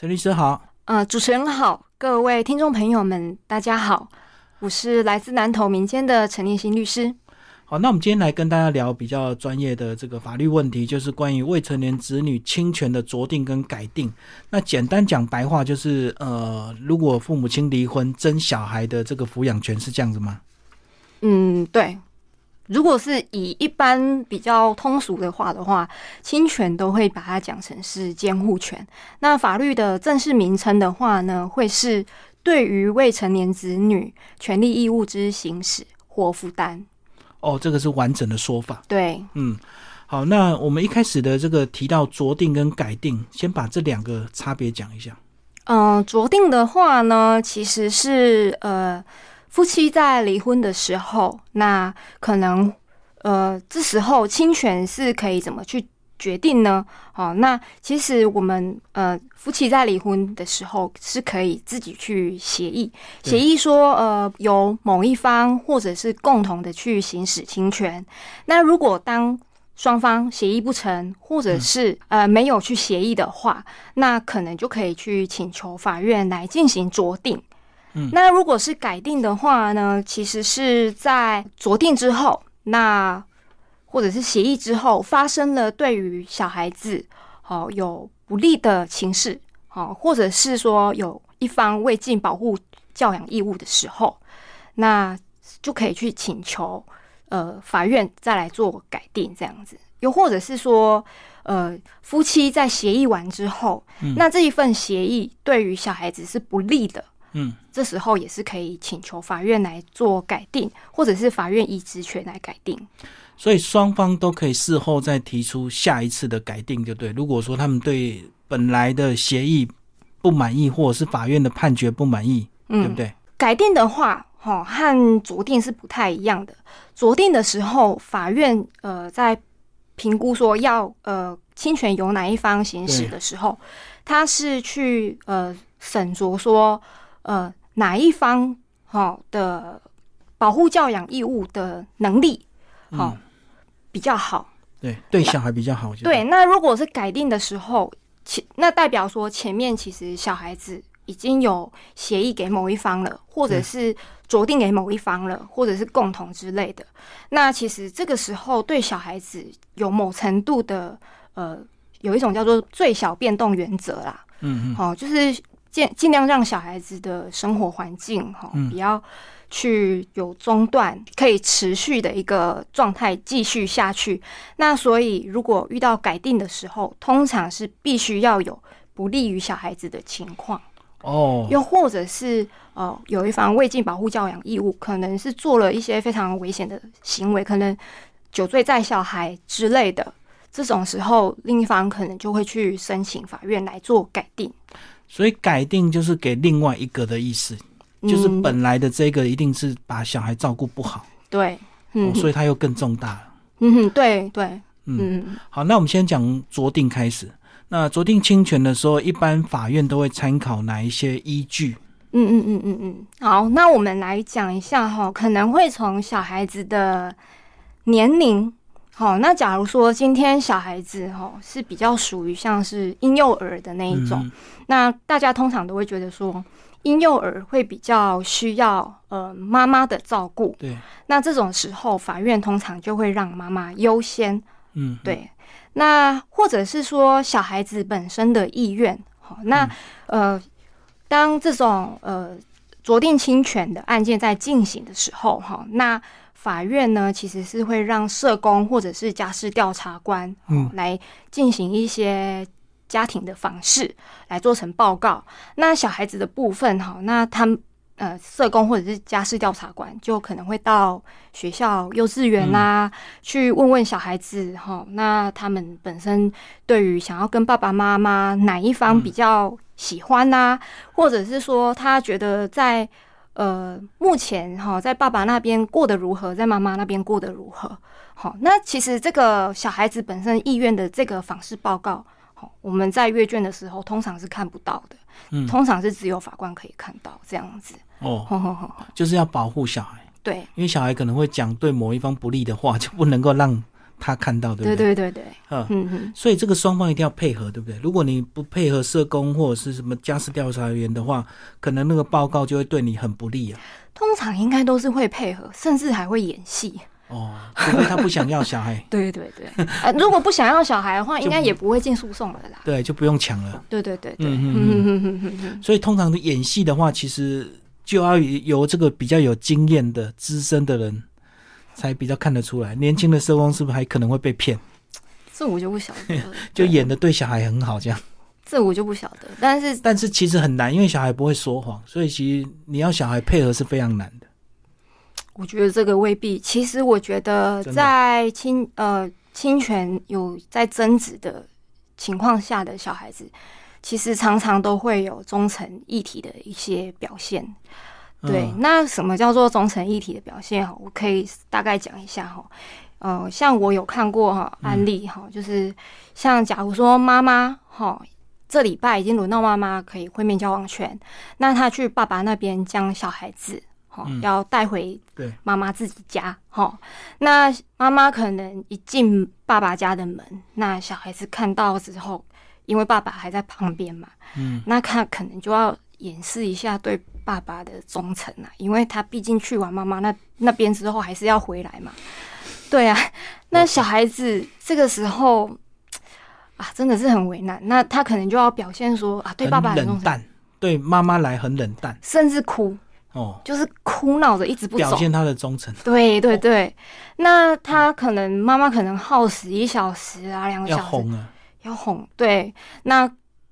陈律师好，呃，主持人好，各位听众朋友们，大家好，我是来自南投民间的陈立新律师。好，那我们今天来跟大家聊比较专业的这个法律问题，就是关于未成年子女侵权的酌定跟改定。那简单讲白话就是，呃，如果父母亲离婚争小孩的这个抚养权是这样子吗？嗯，对。如果是以一般比较通俗的话的话，侵权都会把它讲成是监护权。那法律的正式名称的话呢，会是对于未成年子女权利义务之行使或负担。哦，这个是完整的说法。对，嗯，好，那我们一开始的这个提到酌定跟改定，先把这两个差别讲一下。嗯，酌定的话呢，其实是呃，夫妻在离婚的时候，那可能呃，这时候侵权是可以怎么去？决定呢？哦，那其实我们呃夫妻在离婚的时候是可以自己去协议，协议说呃由某一方或者是共同的去行使侵权。那如果当双方协议不成，或者是呃没有去协议的话，那可能就可以去请求法院来进行酌定。嗯，那如果是改定的话呢，其实是在酌定之后，那。或者是协议之后发生了对于小孩子好有不利的情势，好，或者是说有一方未尽保护教养义务的时候，那就可以去请求呃法院再来做改定这样子。又或者是说呃夫妻在协议完之后，那这一份协议对于小孩子是不利的，嗯，这时候也是可以请求法院来做改定，或者是法院以职权来改定。所以双方都可以事后再提出下一次的改定，就对。如果说他们对本来的协议不满意，或者是法院的判决不满意，对不对？改定的话，哈，和酌定是不太一样的。酌定的时候，法院呃在评估说要呃侵权由哪一方行使的时候，他是去呃审酌说呃哪一方好的保护教养义务的能力，好。比较好，对对，小孩比较好。对，那如果是改定的时候，前那代表说前面其实小孩子已经有协议给某一方了，或者是酌定给某一方了，或者是共同之类的。那其实这个时候对小孩子有某程度的呃，有一种叫做最小变动原则啦。嗯嗯，好，就是尽尽量让小孩子的生活环境哈，比较。去有中断，可以持续的一个状态继续下去。那所以，如果遇到改定的时候，通常是必须要有不利于小孩子的情况哦，又或者是呃，有一方未尽保护教养义务，可能是做了一些非常危险的行为，可能酒醉载小孩之类的。这种时候，另一方可能就会去申请法院来做改定。所以，改定就是给另外一个的意思。就是本来的这个一定是把小孩照顾不好，对，嗯，所以他又更重大了。嗯哼，对对，嗯，好，那我们先讲酌定开始。那酌定侵权的时候，一般法院都会参考哪一些依据？嗯嗯嗯嗯嗯。好，那我们来讲一下哈，可能会从小孩子的年龄。好，那假如说今天小孩子哈是比较属于像是婴幼儿的那一种，那大家通常都会觉得说。婴幼儿会比较需要呃妈妈的照顾，对，那这种时候法院通常就会让妈妈优先，嗯，对。那或者是说小孩子本身的意愿，好，那呃，当这种呃酌定侵权的案件在进行的时候，哈，那法院呢其实是会让社工或者是家事调查官，嗯，来进行一些。家庭的方式来做成报告。那小孩子的部分哈，那他们呃，社工或者是家事调查官就可能会到学校、幼稚园啦，去问问小孩子哈。那他们本身对于想要跟爸爸妈妈哪一方比较喜欢呐，或者是说他觉得在呃目前哈，在爸爸那边过得如何，在妈妈那边过得如何？好，那其实这个小孩子本身意愿的这个访视报告。好我们在阅卷的时候，通常是看不到的，嗯，通常是只有法官可以看到这样子。哦，就是要保护小孩，对，因为小孩可能会讲对某一方不利的话，就不能够让他看到，对对不对？对对对，嗯，嗯嗯，所以这个双方一定要配合，对不对？如果你不配合社工或者是什么家事调查员的话，可能那个报告就会对你很不利啊。通常应该都是会配合，甚至还会演戏。哦，除非他不想要小孩，对对对，呃，如果不想要小孩的话，就应该也不会进诉讼了啦。对，就不用抢了。对对对对，嗯嗯嗯嗯嗯所以通常的演戏的话，其实就要由这个比较有经验的资深的人才比较看得出来。年轻的社工是不是还可能会被骗？这我就不晓得，就演的对小孩很好这样，这我就不晓得，但是但是其实很难，因为小孩不会说谎，所以其实你要小孩配合是非常难的。我觉得这个未必。其实我觉得在侵呃侵权有在争执的情况下的小孩子，其实常常都会有忠诚议题的一些表现。对，嗯那什么叫做忠诚一体的表现？哈，我可以大概讲一下哈。呃，像我有看过哈案例哈，就是像假如说妈妈哈，这礼拜已经轮到妈妈可以会面交往权，那她去爸爸那边将小孩子哈嗯。要带回对。妈妈自己家哈，那妈妈可能一进爸爸家的门，那小孩子看到之后，因为爸爸还在旁边嘛，嗯，那他可能就要掩饰一下对爸爸的忠诚啊，因为他毕竟去完妈妈那那边之后，还是要回来嘛。对啊，那小孩子这个时候啊，真的是很为难。那他可能就要表现说啊，对爸爸冷淡，对妈妈来很冷淡。甚至哭，哦，就是哭闹着一直不走。表现他的忠诚，对对对，那他可能妈妈可能耗时一小时啊，两个小时。要，哄啊，要哄，对，那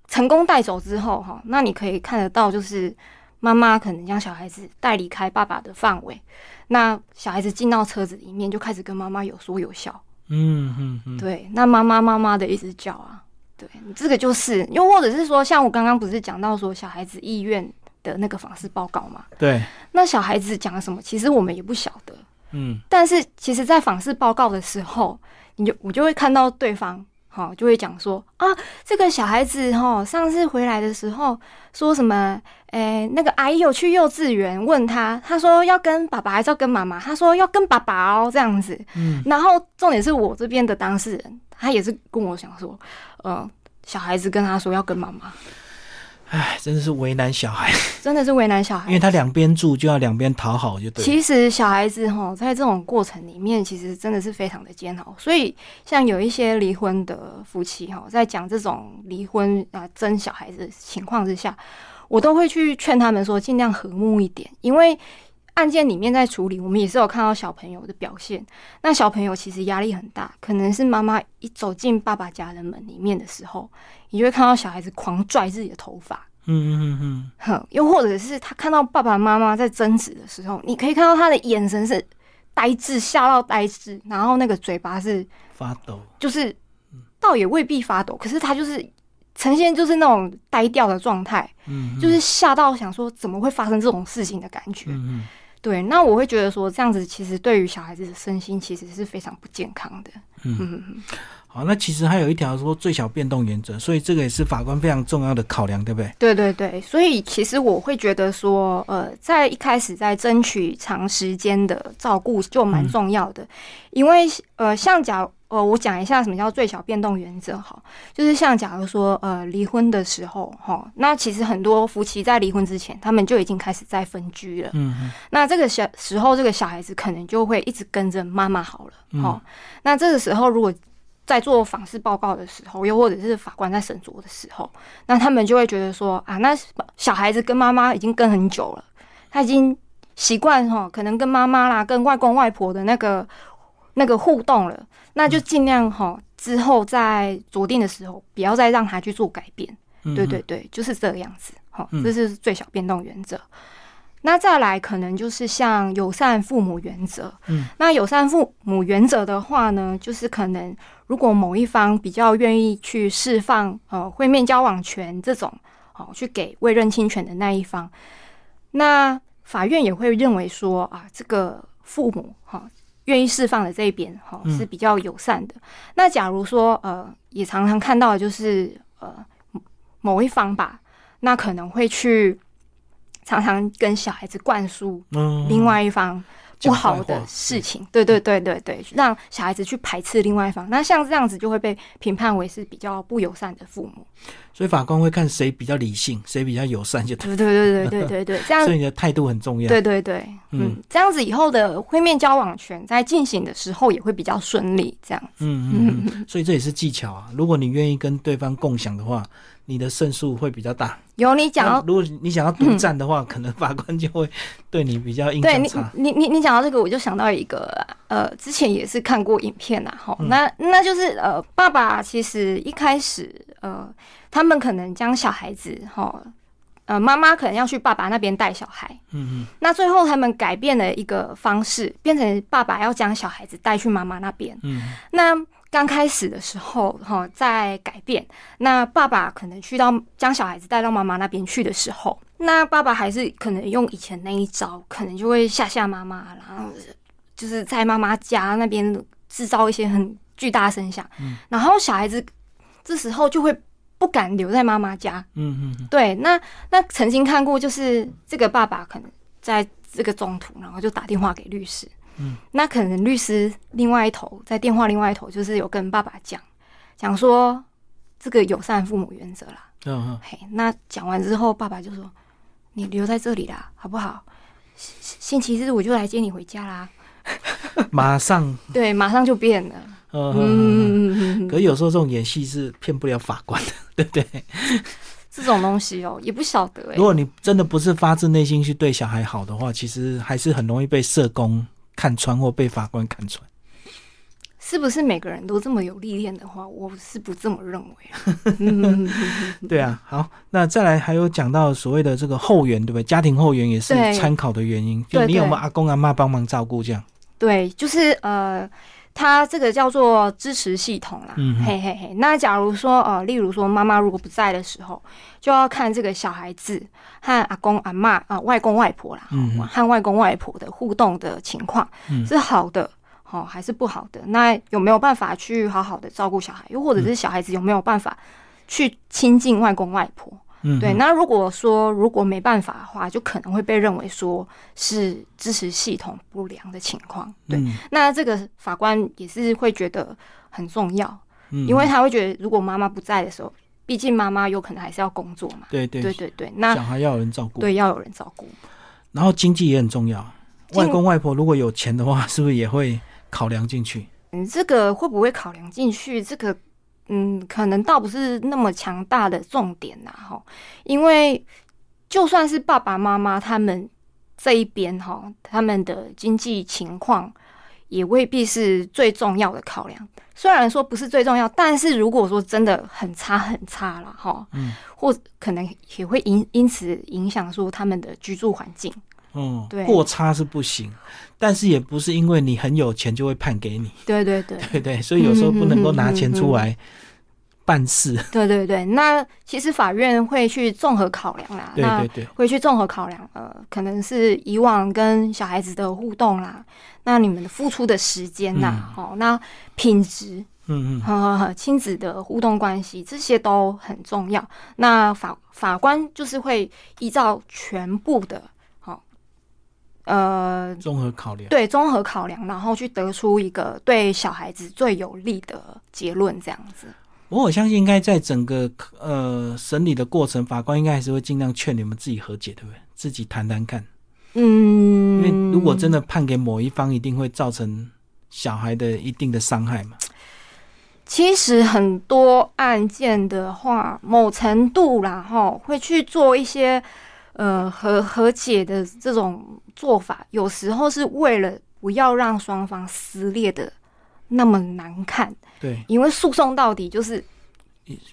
成功带走之后，哈，那你可以看得到，就是妈妈可能将小孩子带离开爸爸的范围，那小孩子进到车子里面，就开始跟妈妈有说有笑，嗯嗯。嗯，对，那妈妈妈妈的一直叫啊，对，这个就是，又或者是说，像我刚刚不是讲到说小孩子意愿的那个访视报告嘛，对，那小孩子讲了什么，其实我们也不晓得，嗯。但是其实，在访视报告的时候，你就我就会看到对方，哈，就会讲说啊，这个小孩子哈，上次回来的时候说什么，诶、那个阿姨有去幼稚园问他，他说要跟爸爸还是要跟妈妈？他说要跟爸爸哦，这样子。嗯，然后重点是我这边的当事人，他也是跟我想说，呃，小孩子跟他说要跟妈妈，唉，真的是为难小孩，真的是为难小孩因为他两边住就要两边讨好，就对。其实小孩子哈，在这种过程里面，其实真的是非常的煎熬。所以，像有一些离婚的夫妻哈，在讲这种离婚啊争小孩子的情况之下，我都会去劝他们说，尽量和睦一点，因为案件里面在处理，我们也是有看到小朋友的表现。那小朋友其实压力很大，可能是妈妈一走进爸爸家的门里面的时候，你就会看到小孩子狂拽自己的头发。嗯嗯嗯哼，又或者是他看到爸爸妈妈在争执的时候，你可以看到他的眼神是呆滞，吓到呆滞，然后那个嘴巴是嗯，发抖，就是倒也未必发抖，可是他就是呈现就是那种呆掉的状态，嗯，就是吓到想说怎么会发生这种事情的感觉。嗯嗯，对，那我会觉得说这样子其实对于小孩子的身心其实是非常不健康的。嗯。好，那其实还有一条说最小变动原则，所以这个也是法官非常重要的考量，对不对？对对对，所以其实我会觉得说，呃，在一开始在争取长时间的照顾就蛮重要的，因为呃，像假呃，我讲一下什么叫最小变动原则哈，就是像假如说呃离婚的时候哈，那其实很多夫妻在离婚之前，他们就已经开始在分居了，嗯嗯那这个小时候，这个小孩子可能就会一直跟着妈妈好了，嗯。哈、那这个时候如果在做访视报告的时候，又或者是法官在审酌的时候，那他们就会觉得说啊，那小孩子跟妈妈已经跟很久了，他已经习惯哈，可能跟妈妈啦、跟外公外婆的那个那个互动了，那就尽量哈之后在酌定的时候，不要再让他去做改变。嗯，对对对，就是这个样子。好，嗯这是最小变动原则。那再来，可能就是像友善父母原则。嗯，那友善父母原则的话呢，就是可能如果某一方比较愿意去释放呃会面交往权这种，哦，去给未认亲权的那一方，那法院也会认为说啊，这个父母哈、愿意释放的这一边哈、嗯是比较友善的。那假如说呃，也常常看到的就是呃某一方吧，那可能会去常常跟小孩子灌输嗯，另外一方不好的事情，对对对对对，让小孩子去排斥另外一方，那像这样子就会被评判为是比较不友善的父母。所以法官会看谁比较理性，谁比较友善，就对对对对对对对，这样。所以你的态度很重要。对对对，嗯，这样子以后的会面交往权在进行的时候也会比较顺利，这样子。嗯嗯，所以这也是技巧啊。如果你愿意跟对方共享的话。你的胜诉会比较大。有你讲到，如果你想要独占的话，可能法官就会对你比较印象差。你你你你讲到这个，我就想到一个呃，之前也是看过影片呐，哈，那那就是呃，爸爸其实一开始呃，他们可能将小孩子哈，呃，妈妈可能要去爸爸那边带小孩，嗯嗯，那最后他们改变了一个方式，变成爸爸要将小孩子带去妈妈那边，嗯，那。刚开始的时候，哈，在改变。那爸爸可能去到将小孩子带到妈妈那边去的时候，那爸爸还是可能用以前那一招，可能就会吓吓妈妈，然后就是在妈妈家那边制造一些很巨大声响。嗯。然后小孩子这时候就会不敢留在妈妈家。嗯嗯。对，那那曾经看过，就是这个爸爸可能在这个中途，然后就打电话给律师。嗯，那可能律师另外一头在电话另外一头就是有跟爸爸讲，讲说这个友善父母原则啦。嗯嘿，那讲完之后，爸爸就说：“你留在这里啦，好不好？星期日我就来接你回家啦。” 马上对，马上就变了。嗯，可有时候这种演戏是骗不了法官的，对不对？这种东西哦，也不晓得。如果你真的不是发自内心去对小孩好的话，其实还是很容易被社工。看穿或被法官看穿，是不是每个人都这么有历练的话，我是不这么认为啊。对啊，好，那再来还有讲到所谓的这个后援，对不对？家庭后援也是参考的原因。就你有没有阿公阿妈帮忙照顾这样？对，就是呃。它这个叫做支持系统啦，嘿嘿嘿。那假如说呃，例如说妈妈如果不在的时候，就要看这个小孩子和阿公阿妈啊、外公外婆啦，和外公外婆的互动的情况是好的，好还是不好的？那有没有办法去好好的照顾小孩？又或者是小孩子有没有办法去亲近外公外婆？对，那如果说如果没办法的话，就可能会被认为说是支持系统不良的情况。对，那这个法官也是会觉得很重要，因为他会觉得如果妈妈不在的时候，毕竟妈妈有可能还是要工作嘛。对对对对对，那小孩要有人照顾，对，要有人照顾。然后经济也很重要，外公外婆如果有钱的话，是不是也会考量进去？嗯，这个会不会考量进去？这个。嗯，可能倒不是那么强大的重点呐，哈，因为就算是爸爸妈妈他们这一边哈，他们的经济情况也未必是最重要的考量。虽然说不是最重要，但是如果说真的很差很差了哈，嗯，或可能也会因因此影响说他们的居住环境。嗯，对，过差是不行，但是也不是因为你很有钱就会判给你。对对对，对 对，所以有时候不能够拿钱出来办事。对对对，那其实法院会去综合考量啦，对对对，会去综合考量，呃，可能是以往跟小孩子的互动啦，那你们的付出的时间呐，哦，那品质，嗯嗯，呵呵呵，亲子的互动关系这些都很重要。那法法官就是会依照全部的。呃，综合考量，对，综合考量，然后去得出一个对小孩子最有利的结论，这样子。我我相信，应该在整个呃审理的过程，法官应该还是会尽量劝你们自己和解，对不对？自己谈谈看。嗯，因为如果真的判给某一方，一定会造成小孩的一定的伤害嘛。其实很多案件的话，某程度然后会去做一些。呃，和和解的这种做法，有时候是为了不要让双方撕裂的那么难看。对，因为诉讼到底就是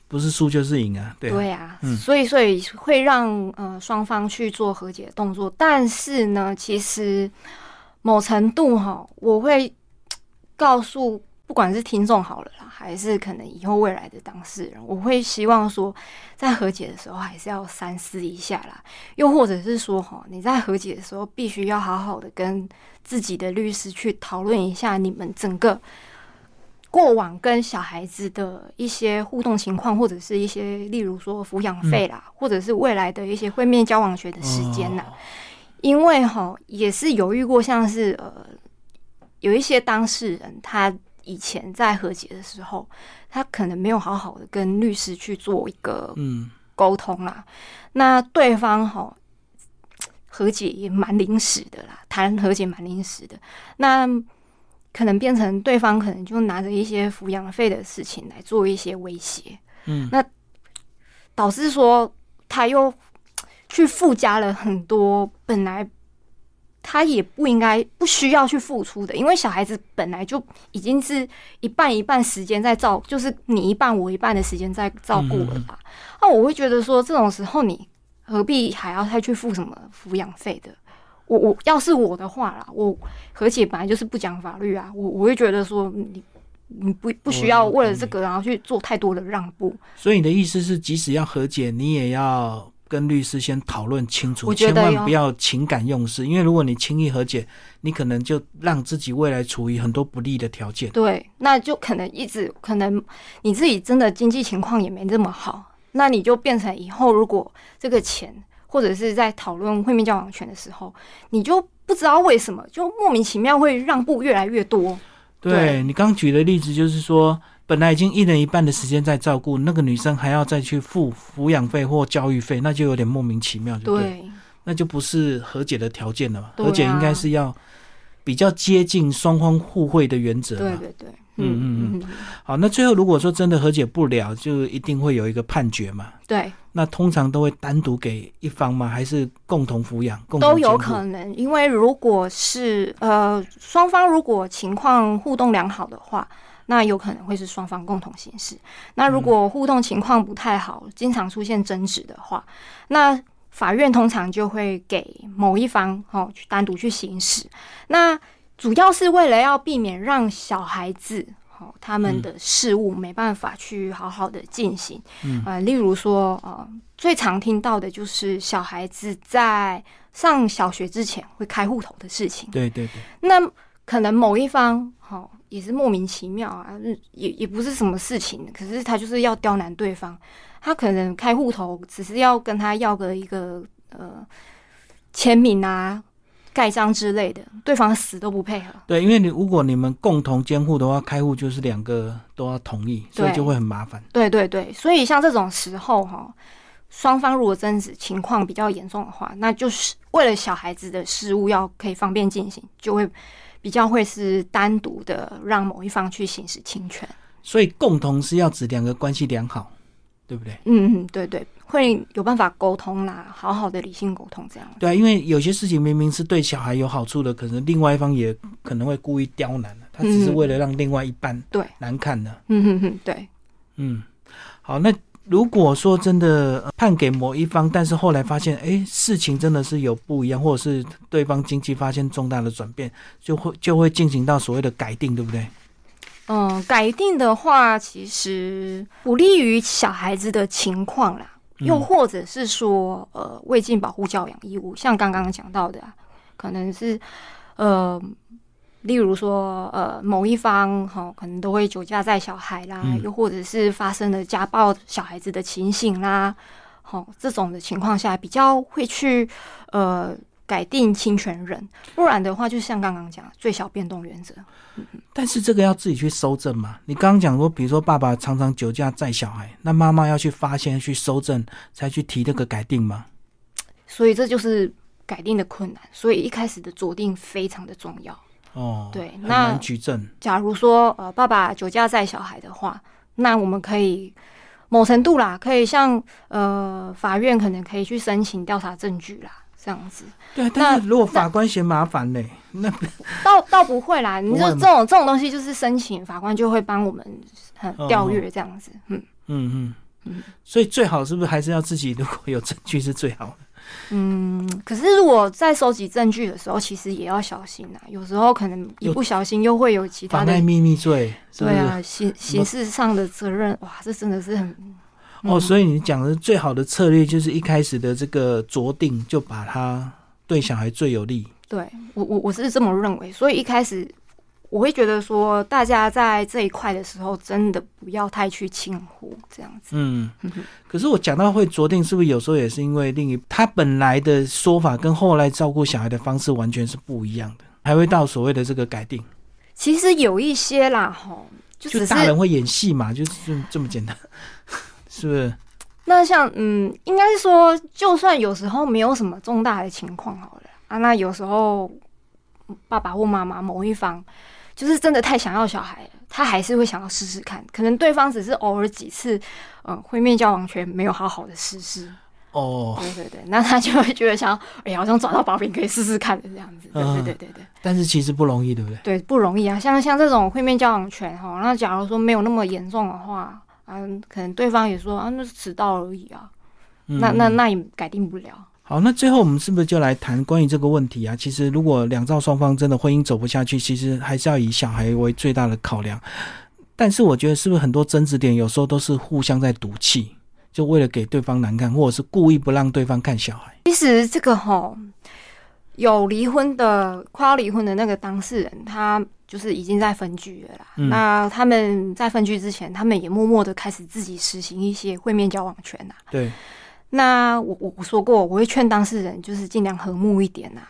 不是输就是赢啊。对，对啊，所以所以会让呃双方去做和解的动作。但是呢，其实某程度哈，我会告诉。不管是听众好了啦，还是可能以后未来的当事人，我会希望说，在和解的时候还是要三思一下啦。又或者是说，哈，你在和解的时候，必须要好好的跟自己的律师去讨论一下你们整个过往跟小孩子的一些互动情况，或者是一些例如说抚养费啦，或者是未来的一些会面交往学的时间呐。因为哈也是犹豫过，像是呃有一些当事人，他以前在和解的时候，他可能没有好好的跟律师去做一个嗯。沟通啦，那对方哈和解也蛮临时的啦，谈和解蛮临时的，那可能变成对方可能就拿着一些抚养费的事情来做一些威胁，嗯，那导致说他又去附加了很多本来他也不应该不需要去付出的，因为小孩子本来就已经是一半一半时间在照，就是你一半我一半的时间在照顾了吧？那我会觉得说这种时候你何必还要再去付什么抚养费的？我我要是我的话啦，我和解本来就是不讲法律啊，我我会觉得说你你不不需要为了这个然后去做太多的让步。所以你的意思是，即使要和解，你也要跟律师先讨论清楚，千万不要情感用事，因为如果你轻易和解，你可能就让自己未来处于很多不利的条件。对，那就可能一直可能你自己真的经济情况也没这么好，那你就变成以后如果这个钱或者是在讨论会面交往权的时候，你就不知道为什么就莫名其妙会让步越来越多。对对你刚举的例子，就是说，本来已经一人一半的时间在照顾那个女生，还要再去付抚养费或教育费，那就有点莫名其妙，对不对？那就不是和解的条件了嘛。和解应该是要比较接近双方互惠的原则嘛。对对对，嗯嗯嗯好，那最后如果说真的和解不了，就一定会有一个判决嘛。对，那通常都会单独给一方吗？还是共同抚养？共同都有可能。因为如果是呃双方如果情况互动良好的话。那有可能会是双方共同行事。那如果互动情况不太好，经常出现争执的话，那法院通常就会给某一方哦去单独去行使。那主要是为了要避免让小孩子哦他们的事物没办法去好好的进行。嗯呃，例如说呃最常听到的就是小孩子在上小学之前会开户头的事情。对对对，那可能某一方好、也是莫名其妙啊，嗯也也不是什么事情，可是他就是要刁难对方，他可能开户头只是要跟他要个一个呃签名啊、盖章之类的，对方死都不配合。对，因为你如果你们共同监护的话，开户就是两个都要同意，所以就会很麻烦。对对对，所以像这种时候哈，双方如果争执情况比较严重的话，那就是为了小孩子的事务要可以方便进行，就会比较会是单独的让某一方去行使侵权。所以共同是要指两个关系良好，对不对？嗯嗯，对对，会有办法沟通啦，好好的理性沟通这样。对啊，因为有些事情明明是对小孩有好处的，可能另外一方也可能会故意刁难了，他只是为了让另外一半对，难看的。嗯哼哼，对，嗯，好，那如果说真的呃判给某一方，但是后来发现，哎，事情真的是有不一样，或者是对方经济发现重大的转变，就会就会进行到所谓的改定，对不对？嗯，改定的话，其实不利于小孩子的情况啦，又或者是说，呃，未尽保护教养义务，像刚刚讲到的、啊，可能是呃。例如说，呃，某一方哈、可能都会酒驾载小孩啦，嗯又或者是发生了家暴小孩子的情形啦，好、这种的情况下，比较会去呃改定侵权人，不然的话，就像刚刚讲最小变动原则，但是这个要自己去搜证嘛？你刚刚讲说，比如说爸爸常常酒驾载小孩，那妈妈要去发现、去搜证，才去提这个改定吗？所以这就是改定的困难，所以一开始的酌定非常的重要。哦，很对那难举证。假如说呃爸爸酒驾载小孩的话，那我们可以某程度啦，可以向呃法院可能可以去申请调查证据啦，这样子对啊，但是如果法官嫌麻烦呢？那倒倒不会啦，你就这种这种东西就是申请法官就会帮我们调阅这样子，嗯嗯嗯嗯所以最好是不是还是要自己如果有证据是最好的？嗯。可是如果在收集证据的时候，其实也要小心啊，有时候可能一不小心又会有其他的秘密罪？对啊，刑刑事上的责任，哇，这真的是很哦，嗯所以你讲的最好的策略就是一开始的这个酌定就把它对小孩最有利。对我我我是这么认为，所以一开始我会觉得说，大家在这一块的时候，真的不要太去轻忽这样子。嗯，可是我讲到会酌定，是不是有时候也是因为另一他本来的说法跟后来照顾小孩的方式完全是不一样的，还会到所谓的这个改定？其实有一些啦，吼，就大人会演戏嘛，就是这么这么简单，是不是？那像嗯，应该是说，就算有时候没有什么重大的情况好了啊，那有时候爸爸或妈妈某一方就是真的太想要小孩了，他还是会想要试试看。可能对方只是偶尔几次，嗯，会面交往权没有好好的试试。哦，对对对，那他就会觉得想，哎呀，好像找到把柄可以试试看的这样子。对对对对对。但是其实不容易，对不对？对，不容易啊。像像这种会面交往权哈，那假如说没有那么严重的话。嗯，可能对方也说啊，那是迟到而已啊，那那那也改定不了。好，那最后我们是不是就来谈关于这个问题啊？其实如果两造双方真的婚姻走不下去，其实还是要以小孩为最大的考量。但是我觉得是不是很多争执点有时候都是互相在赌气，就为了给对方难看，或者是故意不让对方看小孩。其实这个哈，有离婚的快要离婚的那个当事人，他。就是已经在分居了啦。那他们在分居之前，他们也默默的开始自己实行一些会面交往权呐。对。那我我我说过，我会劝当事人就是尽量和睦一点呐。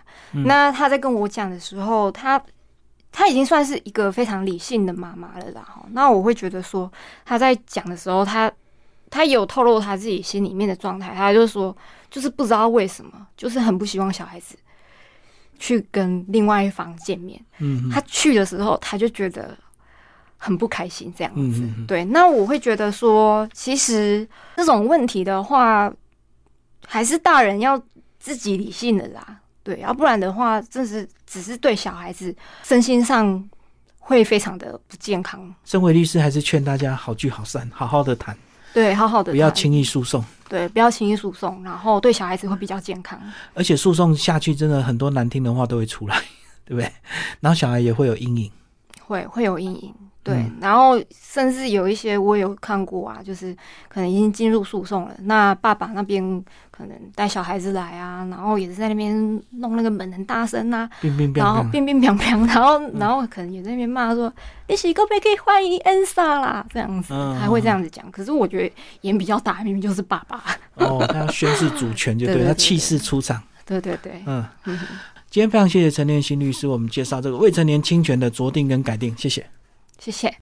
那他在跟我讲的时候，他他已经算是一个非常理性的妈妈了啦。哈，那我会觉得说他在讲的时候，他他有透露他自己心里面的状态。他就说，就是不知道为什么，就是很不希望小孩子。去跟另外一方见面，嗯，他去的时候他就觉得很不开心，这样子。对，那我会觉得说，其实这种问题的话，还是大人要自己理性的啦，对，要不然的话，真是只是对小孩子身心上会非常的不健康。身为律师，还是劝大家好聚好散，好好的谈。对，好好的，不要轻易诉讼。对，不要轻易诉讼，然后对小孩子会比较健康。而且诉讼下去，真的很多难听的话都会出来，对不对？然后小孩也会有阴影，会会有阴影。对，然后甚至有一些我有看过啊，就是可能已经进入诉讼了。那爸爸那边可能带小孩子来啊，然后也是在那边弄那个门很大声啊，然后乒乒乓乓，然后然后可能也在那边骂说：“你洗个杯可以欢迎恩莎啦，这样子还会这样子讲。可是我觉得眼比较大，明明就是爸爸哦，他要宣誓主权，就对 他气势出场。对对对，嗯。今天非常谢谢陈念新律师，我们介绍这个未成年侵权的酌定跟改定，谢谢。谢谢。